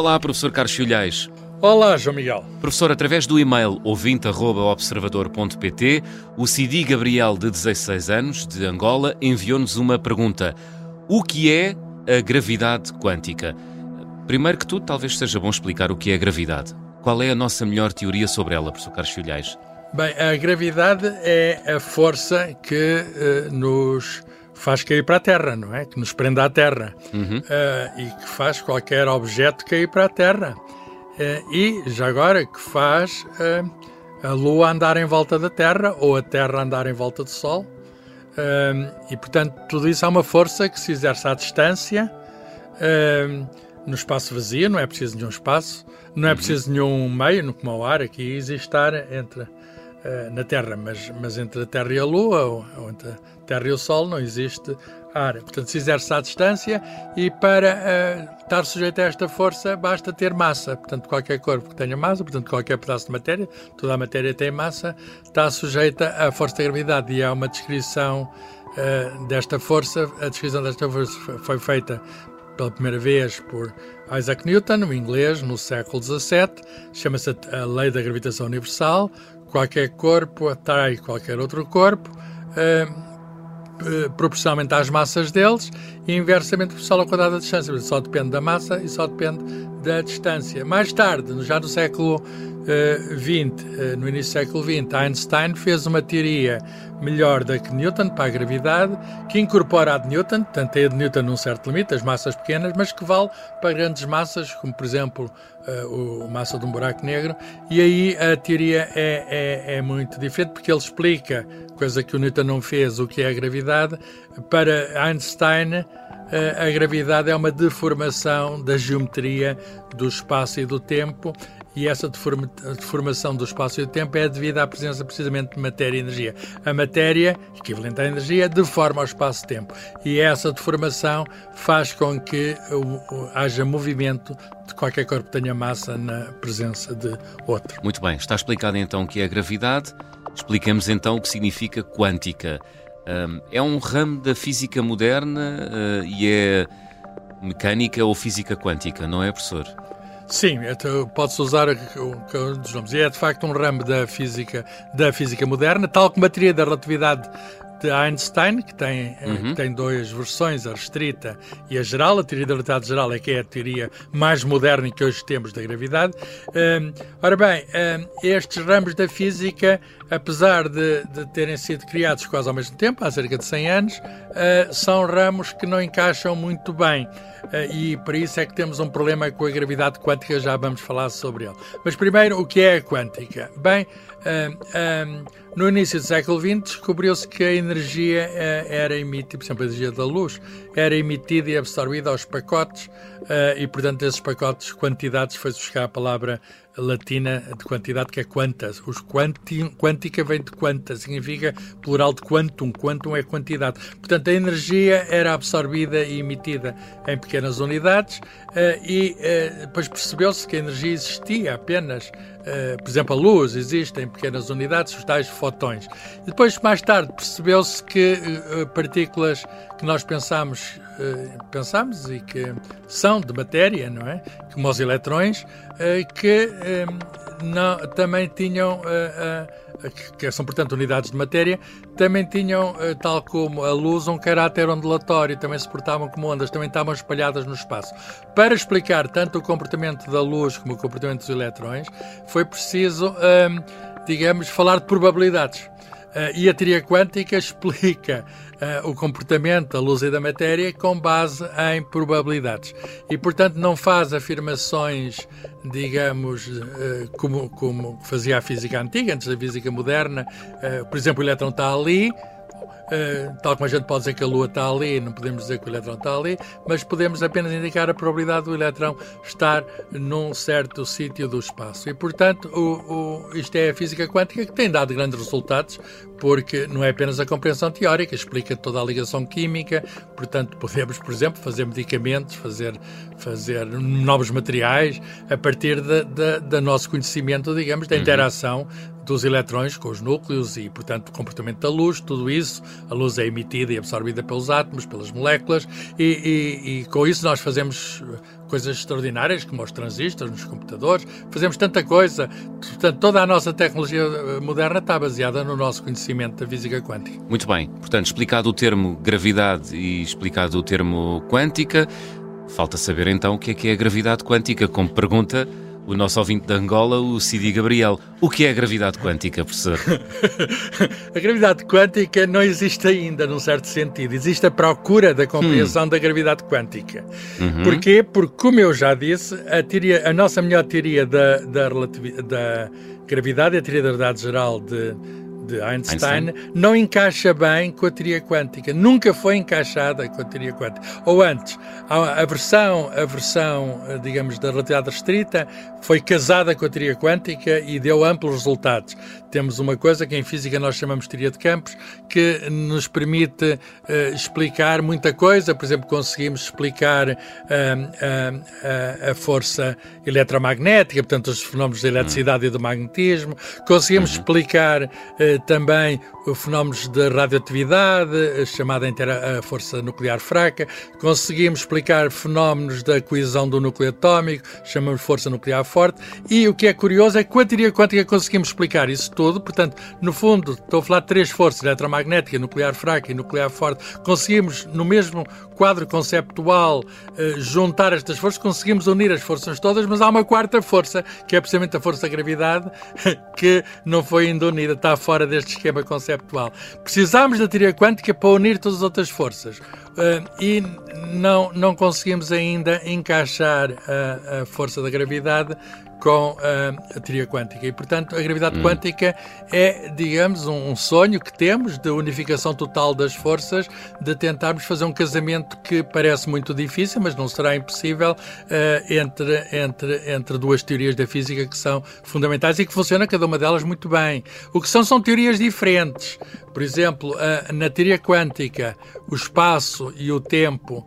Olá, professor Carlos Filhais. Olá, João Miguel. Professor, através do e-mail ouvinte.observador.pt, o Cidi Gabriel, de 16 anos, de Angola, enviou-nos uma pergunta. O que é a gravidade quântica? Primeiro que tudo, talvez seja bom explicar o que é a gravidade. Qual é a nossa melhor teoria sobre ela, professor Carlos Filhais? Bem, a gravidade é a força que uh, nos faz cair para a Terra, não é? Que nos prende à Terra uhum. uh, e que faz qualquer objeto cair para a Terra. Uh, e, já agora, que faz a Lua andar em volta da Terra ou a Terra andar em volta do Sol. e, portanto, tudo isso é uma força que se exerce à distância, no espaço vazio, não é preciso nenhum espaço, não é uhum. preciso nenhum meio, como o ar, aqui existe estar entre uh, na Terra, mas, mas entre a Terra e a Lua, ou, ou, entre a Terra e o Sol, não existe ar. Portanto, se exerce à distância e para uh, estar sujeito a esta força basta ter massa. Portanto, qualquer corpo que tenha massa, portanto, qualquer pedaço de matéria, toda a matéria tem massa, está sujeita à força da gravidade e há uma descrição uh, desta força. A descrição desta força foi feita pela primeira vez por Isaac Newton, no inglês, no século XVII. Chama-se a Lei da Gravitação Universal qualquer corpo atrai qualquer outro corpo, uh, proporcionalmente às massas deles, e inversamente proporcional ao quadrado da distância. Só depende da massa e só depende da distância. Mais tarde, já no século XX, uh, no início do século XX, Einstein fez uma teoria melhor da que Newton para a gravidade, que incorpora a de Newton, portanto tem a de Newton num certo limite, as massas pequenas, mas que vale para grandes massas, como por exemplo uh, a massa de um buraco negro, e aí a teoria é, é, é, muito diferente, porque ele explica, coisa que o Newton não fez, o que é a gravidade. Para Einstein, a gravidade é uma deformação da geometria do espaço e do tempo e essa deformação do espaço e do tempo é devida à presença precisamente de matéria e energia. A matéria, equivalente à energia, deforma o espaço-tempo e essa deformação faz com que haja movimento de qualquer corpo que tenha massa na presença de outro. Muito bem, está explicado então o que é a gravidade. Expliquemos então o que significa quântica. É um ramo da física moderna uh, e é mecânica ou física quântica, não é, professor? Sim, então pode-se usar um dos nomes. E é de facto um ramo da física, da física moderna, tal como a teoria da relatividade de Einstein, que tem, eh, uhum. tem duas versões, a restrita e a geral. A teoria da relatividade geral é que é a teoria mais moderna que hoje temos da gravidade. Um, ora bem, um, estes ramos da física, apesar de, de, terem sido criados quase ao mesmo tempo, há cerca de 100 anos, uh, são ramos que não encaixam muito bem. Uh, e por isso é que temos um problema com a gravidade quântica, já vamos falar sobre ele. Mas primeiro, o que é a quântica? Bem, um, no início do século XX, descobriu-se que a energia uh, era emitida, por exemplo, a energia da luz, era emitida e absorvida aos pacotes, uh, e portanto, esses pacotes, quantidades, foi buscar a palavra latina de quantidade que é quantas. Os quanti, quântica vem de quanta, significa plural de quantum. Quantum é quantidade. Portanto, a energia era absorvida e emitida em pequenas unidades uh, e uh, depois percebeu-se que a energia existia apenas, uh, por exemplo, a luz existe em pequenas unidades, os tais fotões. E depois, mais tarde, percebeu-se que partículas que nós pensamos, pensamos e que são de matéria, não é? Como os eletrões, que não, também tinham, que são portanto unidades de matéria, também tinham, tal como a luz, um caráter ondulatório, também se portavam como ondas, também estavam espalhadas no espaço. Para explicar tanto o comportamento da luz como o comportamento dos eletrões, foi preciso, digamos, falar de probabilidades. E a teoria quântica explica uh, o comportamento da luz e da matéria com base em probabilidades. E, portanto, não faz afirmações, digamos, uh, como, como fazia a física antiga, antes da física moderna. por exemplo, o elétron está ali, Uh, tal como a gente pode dizer que a Lua está ali, não podemos dizer que o elétron está ali, mas podemos apenas indicar a probabilidade do elétron estar num certo sítio do espaço. E, portanto, o, o, isto é a física quântica que tem dado grandes resultados, porque não é apenas a compreensão teórica, explica toda a ligação química, portanto, podemos, por exemplo, fazer medicamentos, fazer, fazer novos materiais a partir do nosso conhecimento, digamos, da uhum. interação dos eletrões com os núcleos e, portanto, o comportamento da luz, tudo isso. A luz é emitida e absorvida pelos átomos, pelas moléculas, e, e, e com isso nós fazemos coisas extraordinárias, como os transistores nos computadores, fazemos tanta coisa. Portanto, toda a nossa tecnologia eh, moderna está baseada no nosso conhecimento da física quântica. Muito bem. Portanto, explicado o termo gravidade e explicado o termo quântica, falta saber então o que é que é a gravidade quântica, como pergunta o nosso ouvinte de Angola, o Cidi Gabriel. O que é a gravidade quântica, professor? a gravidade quântica não existe ainda, num certo sentido. Existe a procura da compreensão hum. da gravidade quântica. Uhum. Porquê? Porque, como eu já disse, a, teoria, a nossa melhor teoria da, da, da gravidade, a teoria da verdade geral de de Einstein, Einstein, não encaixa bem com a teoria quântica. Nunca foi encaixada com a teoria quântica. Ou antes, a, versão, a versão, eh, digamos, da relatividade restrita foi casada com a teoria quântica e deu amplos resultados. Temos uma coisa que em física nós chamamos de teoria de campos, que nos permite uh, explicar muita coisa. Por exemplo, conseguimos explicar uh, uh, a força eletromagnética, portanto, os fenómenos da eletricidade e do magnetismo. Conseguimos uhum. explicar também fenómenos de radioatividade, chamada a força nuclear fraca. Conseguimos explicar fenómenos da coesão do núcleo atómico, chamamos força nuclear forte. E o que é curioso é que com a teoria quântica conseguimos explicar isso tudo. Portanto, no fundo, estou a falar de três forças, eletromagnética, nuclear fraca e nuclear forte. Conseguimos, no mesmo quadro conceptual, eh, juntar estas forças, conseguimos unir as forças todas, mas há uma quarta força, que é precisamente a força da gravidade, que não foi ainda unida, está fora deste esquema conceptual. Precisámos da teoria quântica para unir todas as outras forças. Uh, e não, não conseguimos ainda encaixar a, a força da gravidade com uh, a teoria quântica. E, portanto, a gravidade hum. quântica é, digamos, um, um, sonho que temos de unificação total das forças, de tentarmos fazer um casamento que parece muito difícil, mas não será impossível, uh, entre, entre, entre duas teorias da física que são fundamentais e que funcionam cada uma delas muito bem. O que são, são teorias diferentes. Por exemplo, uh, na teoria quântica, o espaço e o tempo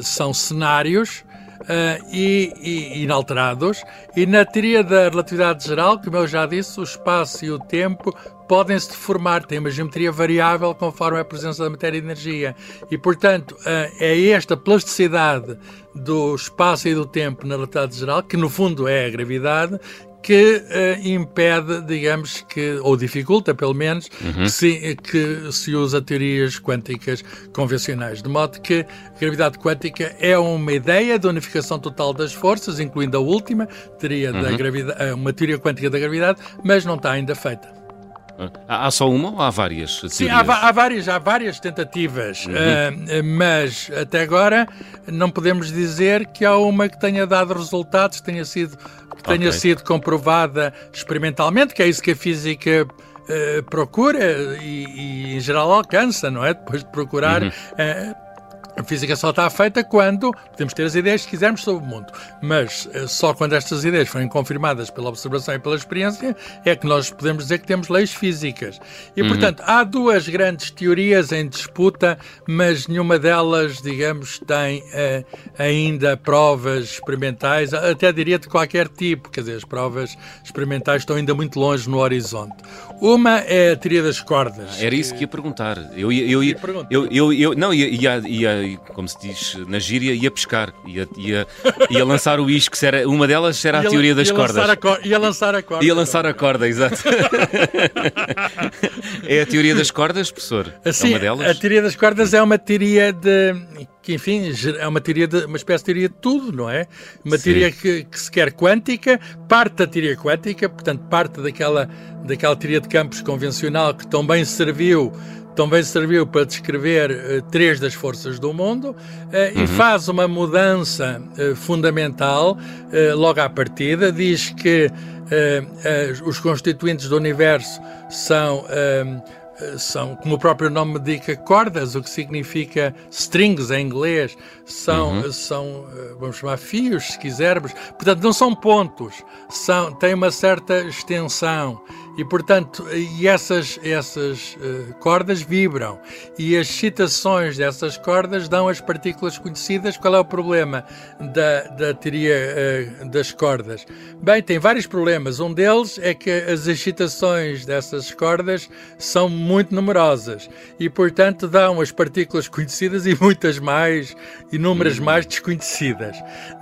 são cenários uh, e, e, inalterados, e na teoria da relatividade geral, como eu já disse, o espaço e o tempo podem-se deformar, têm uma geometria variável conforme a presença da matéria e energia. E, portanto, uh, é esta plasticidade do espaço e do tempo na relatividade geral, que no fundo é a gravidade, que uh, impede, digamos que, ou dificulta pelo menos, uhum. que, se, que se usa teorias quânticas convencionais. De modo que a gravidade quântica é uma ideia de unificação total das forças, incluindo a última, teoria uhum. da gravidade, eh, uma teoria quântica da gravidade, mas não está ainda feita. Há só uma ou há várias? Teorias? Sim, há, há, várias, há várias tentativas, uhum. uh, mas até agora não podemos dizer que há uma que tenha dado resultados, tenha sido que tenha okay. sido comprovada experimentalmente, que é isso que a física uh, procura e, e, em geral alcança, não é? Depois de procurar. Uhum. Uh, a física só está feita quando podemos ter as ideias que quisermos sobre o mundo, mas eh, só quando estas ideias forem confirmadas pela observação e pela experiência é que nós podemos dizer que temos leis físicas. E, uhum. portanto, há duas grandes teorias em disputa, mas nenhuma delas, digamos, tem uh, ainda provas experimentais, até diria de qualquer tipo, quer dizer, as provas experimentais estão ainda muito longe no horizonte. Uma é a teoria das cordas. Era isso que ia perguntar. Eu ia, eu ia, eu, eu, eu, não, ia, ia, ia, como se diz na gíria, ia pescar, ia, ia, ia lançar o isco. Era, uma delas era a ia, teoria das cordas. Lançar cor, ia lançar a corda. Ia lançar a corda, exato. é a teoria das cordas, professor? Sim, é uma delas? a teoria das cordas é uma teoria de que enfim é uma teoria de, uma espécie de teoria de tudo, não é? Uma Sim. teoria que, que se quer quântica, parte da teoria quântica, portanto parte daquela daquela teoria de campos convencional que também serviu também serviu para descrever uh, três das forças do mundo uh, uhum. e faz uma mudança uh, fundamental logo à partida. Diz que os constituintes do universo são são, como o próprio nome indica, cordas, o que significa strings em inglês, são, uhum. são vamos chamar fios, se quisermos. Portanto, não são pontos, são, têm uma certa extensão e, portanto, e essas, essas uh, cordas vibram e as excitações dessas cordas dão as partículas conhecidas. Qual é o problema da, da teoria uh, das cordas? Bem, tem vários problemas. Um deles é que as excitações dessas cordas são muito numerosas e, portanto, dão as partículas conhecidas e muitas mais, inúmeras uhum. mais desconhecidas.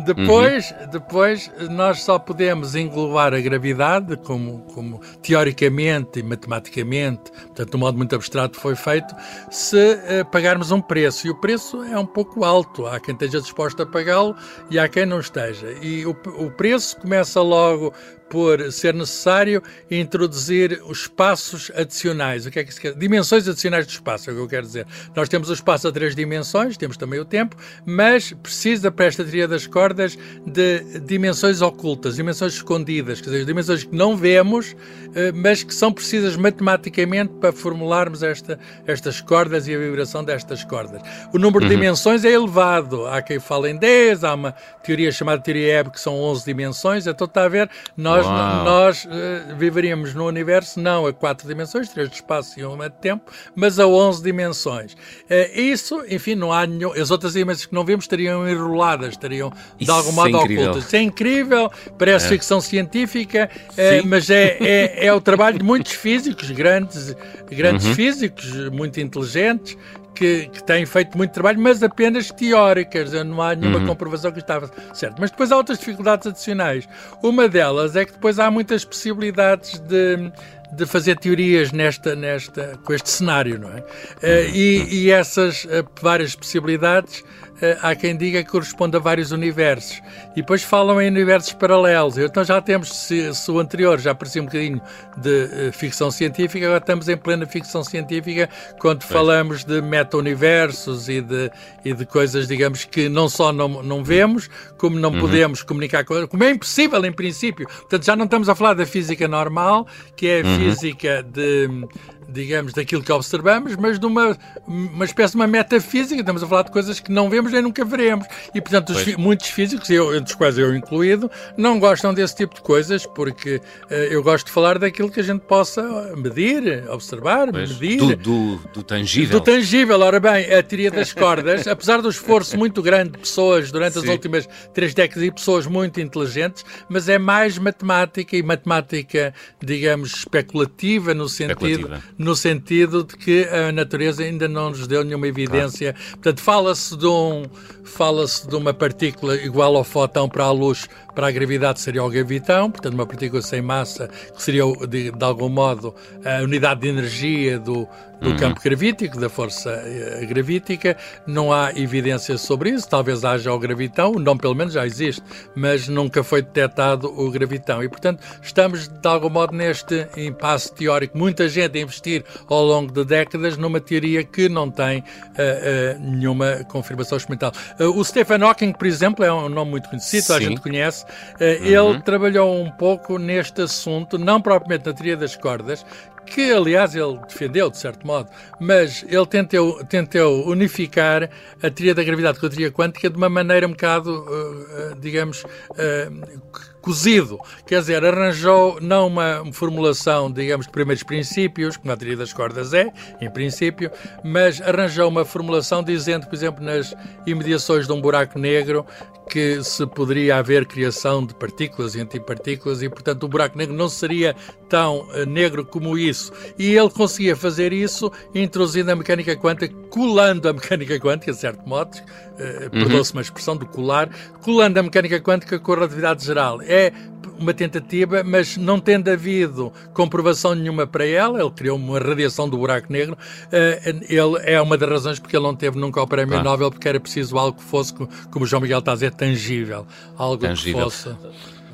Depois, uhum. depois, nós só podemos englobar a gravidade como, como teórica teoricamente e matematicamente, portanto, de um modo muito abstrato, foi feito, se uh, pagarmos um preço. E o preço é um pouco alto. Há quem esteja disposto a pagá-lo e há quem não esteja. E o, o preço começa logo por ser necessário introduzir os espaços adicionais. O que é que se quer? Dimensões adicionais do espaço, é o que eu quero dizer. Nós temos o espaço a três dimensões, temos também o tempo, mas precisa para esta teoria das cordas de dimensões ocultas, dimensões escondidas, quer dizer, dimensões que não vemos, eh, mas que são precisas matematicamente para formularmos esta, estas cordas e a vibração destas cordas. O número uhum. de dimensões é elevado. Há quem fale em 10, há uma teoria chamada teoria Hebb que são 11 dimensões, então está a ver, nós nós, nós uh, viveríamos no universo não a quatro dimensões, três de espaço e uma de tempo, mas a onze dimensões. Uh, isso, enfim, não há nenhum. As outras dimensões que não vemos estariam enroladas, estariam de isso algum modo é ocultas. Isso é incrível, parece é. ficção científica, uh, mas é, é, é, o trabalho de muitos físicos, grandes, grandes uhum. físicos, muito inteligentes, que, que, têm feito muito trabalho, mas apenas teóricas, não há nenhuma uhum. comprovação que estava certo. Mas depois há outras dificuldades adicionais. Uma delas é que depois há muitas possibilidades de, de fazer teorias nesta, nesta, com este cenário, não é? Uh, e, e, essas uh, várias possibilidades eh, há quem diga que corresponde a vários universos. E depois falam em universos paralelos. Então já temos, se, se o anterior já parecia um bocadinho de uh, ficção científica, agora estamos em plena ficção científica quando falamos de meta-universos e de, e de coisas, digamos, que não só não, não vemos, como não uhum. podemos comunicar com como é impossível em princípio. Portanto, já não estamos a falar da física normal, que é a uhum. Física de digamos, daquilo que observamos, mas de uma, uma espécie de uma metafísica. Estamos a falar de coisas que não vemos nem nunca veremos. E, portanto, os, muitos físicos, eu, entre os quais eu incluído, não gostam desse tipo de coisas, porque uh, eu gosto de falar daquilo que a gente possa medir, observar, pois, medir. Do, do, do, tangível. Do tangível. Ora bem, a teoria das cordas, apesar do esforço muito grande de pessoas durante Sim. as últimas três décadas e pessoas muito inteligentes, mas é mais matemática e matemática, digamos, especulativa no sentido. Especulativa no sentido de que a natureza ainda não nos deu nenhuma evidência. Claro. Portanto, fala-se de, um, fala de uma partícula igual ao fóton para a luz, para a gravidade seria o gravitão, portanto, uma partícula sem massa, que seria, de, de algum modo, a unidade de energia do, do uhum. campo gravítico, da força uh, gravítica. Não há evidência sobre isso. Talvez haja o gravitão, o nome pelo menos já existe, mas nunca foi detectado o gravitão. E, portanto, estamos de algum modo neste impasse teórico. Muita gente a investir ao longo de décadas numa teoria que não tem uh, uh, nenhuma confirmação experimental. o Stephen Hawking, por exemplo, é um nome muito conhecido, Sim. a gente conhece. Uhum. Ele trabalhou um pouco neste assunto, não propriamente na teoria das cordas, que aliás ele defendeu de certo modo, mas ele tentou, tentou unificar a teoria da gravidade com a teoria quântica de uma maneira um bocado, uh, digamos, uh, cozido. Quer dizer, arranjou não uma formulação, digamos, de primeiros princípios, como a teoria das cordas é, em princípio, mas arranjou uma formulação dizendo, por exemplo, nas imediações de um buraco negro, que se poderia haver criação de partículas e antipartículas e, portanto, o buraco negro não seria tão uh, negro como isso. E ele conseguia fazer isso introduzindo a mecânica quântica, colando a mecânica quântica, de certo modo, uh, uhum. perdoa-se uma expressão do colar, colando a mecânica quântica com a relatividade geral. É uma tentativa, mas não tendo havido comprovação nenhuma para ela, ele criou uma radiação do buraco negro, eh, ele é uma das razões porque ele não teve nunca o prémio claro. Nobel, porque era preciso algo que fosse, como o João Miguel está a dizer, tangível. Algo tangível. que fosse...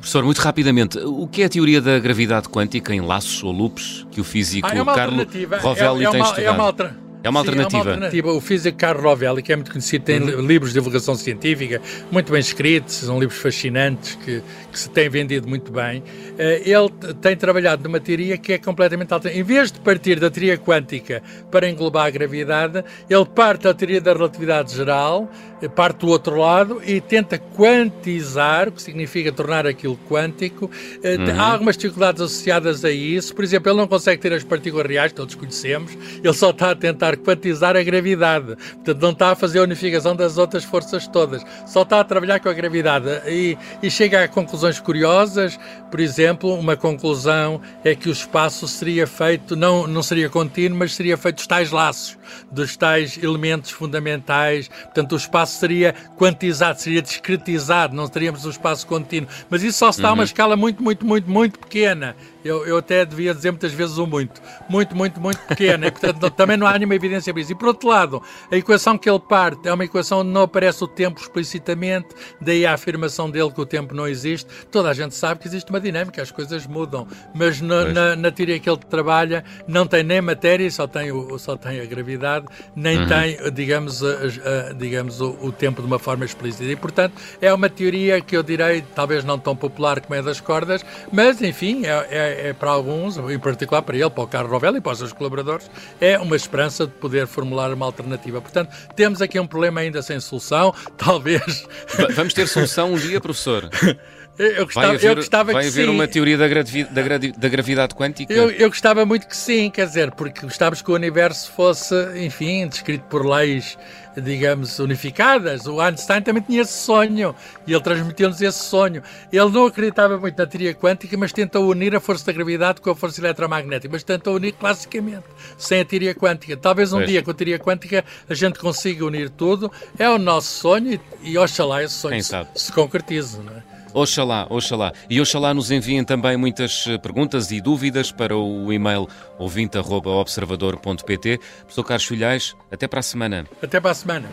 Professor, muito rapidamente, o que é a teoria da gravidade quântica em laços ou loops que o físico ah, é Carlo Rovelli é, é tem uma, estudado? É uma, É uma Sim, alternativa. É uma alternativa. O físico Carlo Rovelli, que é muito conhecido, tem uhum. livros de divulgação científica muito bem escritos, são livros fascinantes que, que se têm vendido muito bem. Eh, ele tem trabalhado numa teoria que é completamente alternativa. Em vez de partir da teoria quântica para englobar a gravidade, ele parte da teoria da relatividade geral, eh, parte do outro lado e tenta quantizar, o que significa tornar aquilo quântico. Eh, uhum. Há algumas dificuldades associadas a isso. Por exemplo, ele não consegue ter as partículas reais, todos conhecemos, ele só está a tentar quantizar a gravidade. Portanto, não está a fazer a unificação das outras forças todas. Só está a trabalhar com a gravidade. E, e chega a conclusões curiosas. Por exemplo, uma conclusão é que o espaço seria feito, não, não seria contínuo, mas seria feito dos tais laços, dos tais elementos fundamentais. Portanto, o espaço seria quantizado, seria discretizado, não teríamos um espaço contínuo. Mas isso só se dá a uma uhum. escala muito, muito, muito, muito pequena. Eu, eu até devia dizer muitas vezes o muito. Muito, muito, muito pequena. E, portanto, também não há nenhuma evidência para isso. E, por outro lado, a equação que ele parte é uma equação onde não aparece o tempo explicitamente, daí a afirmação dele que o tempo não existe. Toda a gente sabe que existe uma dinâmica, as coisas mudam. Mas na, na, na teoria que ele trabalha, não tem nem matéria, só tem, o, só tem a gravidade, nem uhum. tem, digamos, a, a, digamos o, o, tempo de uma forma explícita. E, portanto, é uma teoria que eu direi, talvez não tão popular como é das cordas, mas, enfim, é, é é, para alguns, em particular para ele, para o Carlos Rovelli e para os seus colaboradores, é uma esperança de poder formular uma alternativa. Portanto, temos aqui um problema ainda sem solução, talvez. Vamos ter solução um dia, professor. Eu gostava, vai haver, eu gostava vai haver sim. uma teoria da, gravi, da, da, gravidade quântica? Eu, eu gostava muito que sim, quer dizer, porque gostávamos que o universo fosse, enfim, descrito por leis, digamos, unificadas. O Einstein também tinha esse sonho e ele transmitiu-nos esse sonho. Ele não acreditava muito na teoria quântica, mas tentou unir a força da gravidade com a força eletromagnética, mas tentou unir classicamente, sem a teoria quântica. Talvez um pois. dia com a teoria quântica a gente consiga unir tudo. É o nosso sonho e, e oxalá esse sonho se, se concretize. Não é? Oxalá, oxalá. E oxalá nos enviem também muitas eh, perguntas e dúvidas para o e-mail ouvinte.observador.pt. Professor Carlos Filhais, até para a semana. Até para a semana.